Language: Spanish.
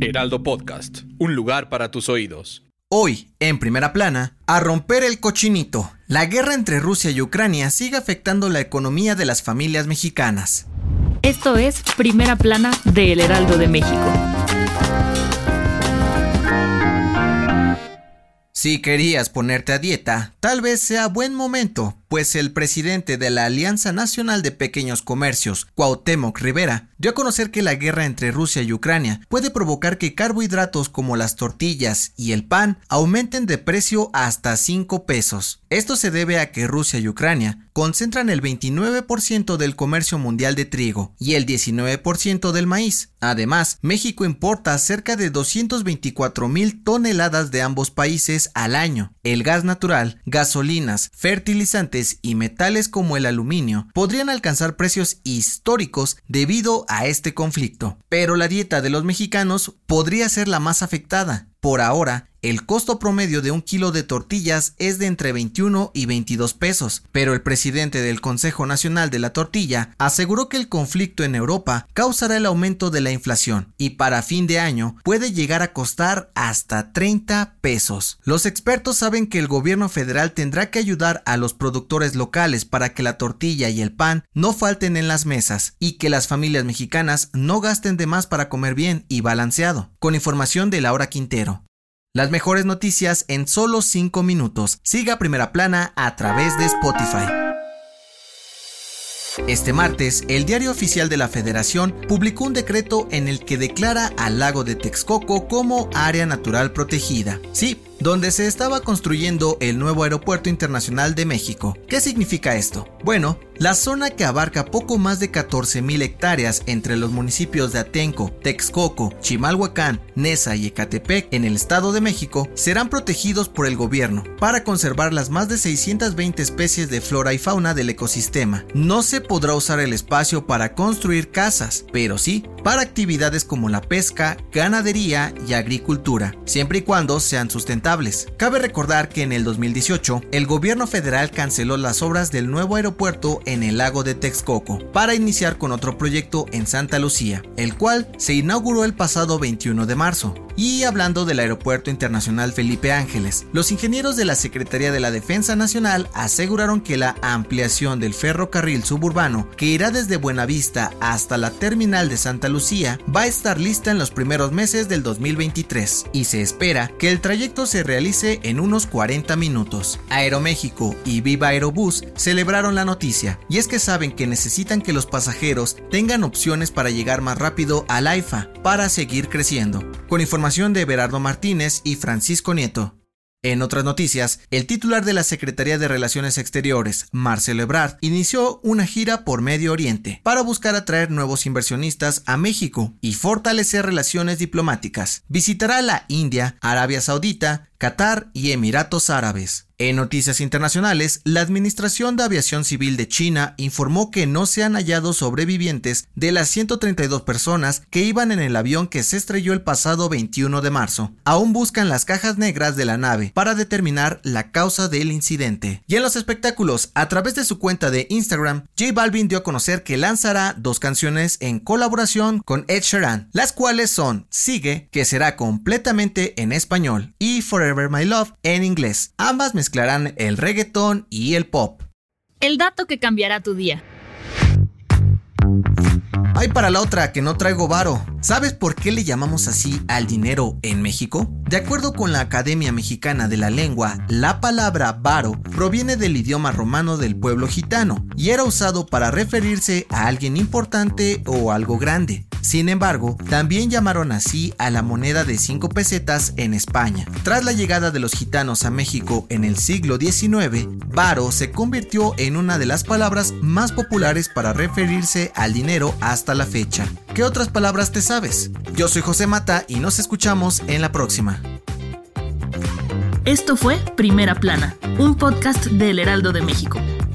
Heraldo Podcast, un lugar para tus oídos. Hoy, en primera plana, a romper el cochinito. La guerra entre Rusia y Ucrania sigue afectando la economía de las familias mexicanas. Esto es Primera Plana de El Heraldo de México. Si querías ponerte a dieta, tal vez sea buen momento, pues el presidente de la Alianza Nacional de Pequeños Comercios, Cuauhtémoc Rivera, dio a conocer que la guerra entre Rusia y Ucrania puede provocar que carbohidratos como las tortillas y el pan aumenten de precio hasta 5 pesos. Esto se debe a que Rusia y Ucrania concentran el 29% del comercio mundial de trigo y el 19% del maíz. Además, México importa cerca de 224 mil toneladas de ambos países al año. El gas natural, gasolinas, fertilizantes y metales como el aluminio podrían alcanzar precios históricos debido a este conflicto. Pero la dieta de los mexicanos podría ser la más afectada. Por ahora, el costo promedio de un kilo de tortillas es de entre 21 y 22 pesos, pero el presidente del Consejo Nacional de la Tortilla aseguró que el conflicto en Europa causará el aumento de la inflación y para fin de año puede llegar a costar hasta 30 pesos. Los expertos saben que el gobierno federal tendrá que ayudar a los productores locales para que la tortilla y el pan no falten en las mesas y que las familias mexicanas no gasten de más para comer bien y balanceado. Con información de Laura Quintero. Las mejores noticias en solo 5 minutos. Siga Primera Plana a través de Spotify. Este martes, el Diario Oficial de la Federación publicó un decreto en el que declara al lago de Texcoco como área natural protegida. Sí, donde se estaba construyendo el nuevo Aeropuerto Internacional de México. ¿Qué significa esto? Bueno, la zona que abarca poco más de 14.000 hectáreas entre los municipios de Atenco, Texcoco, Chimalhuacán, Nesa y Ecatepec en el Estado de México serán protegidos por el gobierno para conservar las más de 620 especies de flora y fauna del ecosistema. No se podrá usar el espacio para construir casas, pero sí para actividades como la pesca, ganadería y agricultura, siempre y cuando sean sustentables. Cabe recordar que en el 2018 el gobierno federal canceló las obras del nuevo aeropuerto en el lago de Texcoco para iniciar con otro proyecto en Santa Lucía, el cual se inauguró el pasado 21 de marzo. Y hablando del Aeropuerto Internacional Felipe Ángeles, los ingenieros de la Secretaría de la Defensa Nacional aseguraron que la ampliación del ferrocarril suburbano que irá desde Buenavista hasta la terminal de Santa Lucía va a estar lista en los primeros meses del 2023 y se espera que el trayecto se realice en unos 40 minutos. Aeroméxico y Viva Aerobús celebraron la noticia y es que saben que necesitan que los pasajeros tengan opciones para llegar más rápido al AIFA para seguir creciendo. Con información de Berardo Martínez y Francisco Nieto. En otras noticias, el titular de la Secretaría de Relaciones Exteriores, Marcelo Ebrard, inició una gira por Medio Oriente para buscar atraer nuevos inversionistas a México y fortalecer relaciones diplomáticas. Visitará la India, Arabia Saudita, Qatar y Emiratos Árabes. En noticias internacionales, la Administración de Aviación Civil de China informó que no se han hallado sobrevivientes de las 132 personas que iban en el avión que se estrelló el pasado 21 de marzo. Aún buscan las cajas negras de la nave para determinar la causa del incidente. Y en los espectáculos, a través de su cuenta de Instagram, J Balvin dio a conocer que lanzará dos canciones en colaboración con Ed Sheeran, las cuales son Sigue, que será completamente en español, y Forever My Love en inglés. Ambas mezclarán el reggaetón y el pop. El dato que cambiará tu día. Hay para la otra que no traigo varo. ¿Sabes por qué le llamamos así al dinero en México? De acuerdo con la Academia Mexicana de la Lengua, la palabra varo proviene del idioma romano del pueblo gitano y era usado para referirse a alguien importante o algo grande. Sin embargo, también llamaron así a la moneda de 5 pesetas en España. Tras la llegada de los gitanos a México en el siglo XIX, varo se convirtió en una de las palabras más populares para referirse al dinero hasta la fecha. ¿Qué otras palabras te sabes? Yo soy José Mata y nos escuchamos en la próxima. Esto fue Primera Plana, un podcast del Heraldo de México.